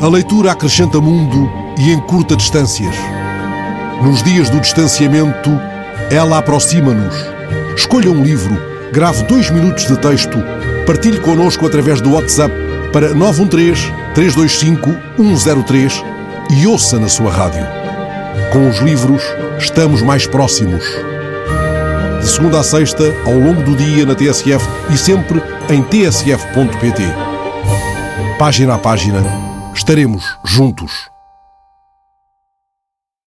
A leitura acrescenta mundo e encurta distâncias. Nos dias do distanciamento, ela aproxima-nos. Escolha um livro, grave dois minutos de texto, partilhe connosco através do WhatsApp para 913 325 103 e ouça na sua rádio. Com os livros, estamos mais próximos. De segunda a sexta, ao longo do dia na TSF e sempre em tsf.pt. Página a página, estaremos juntos.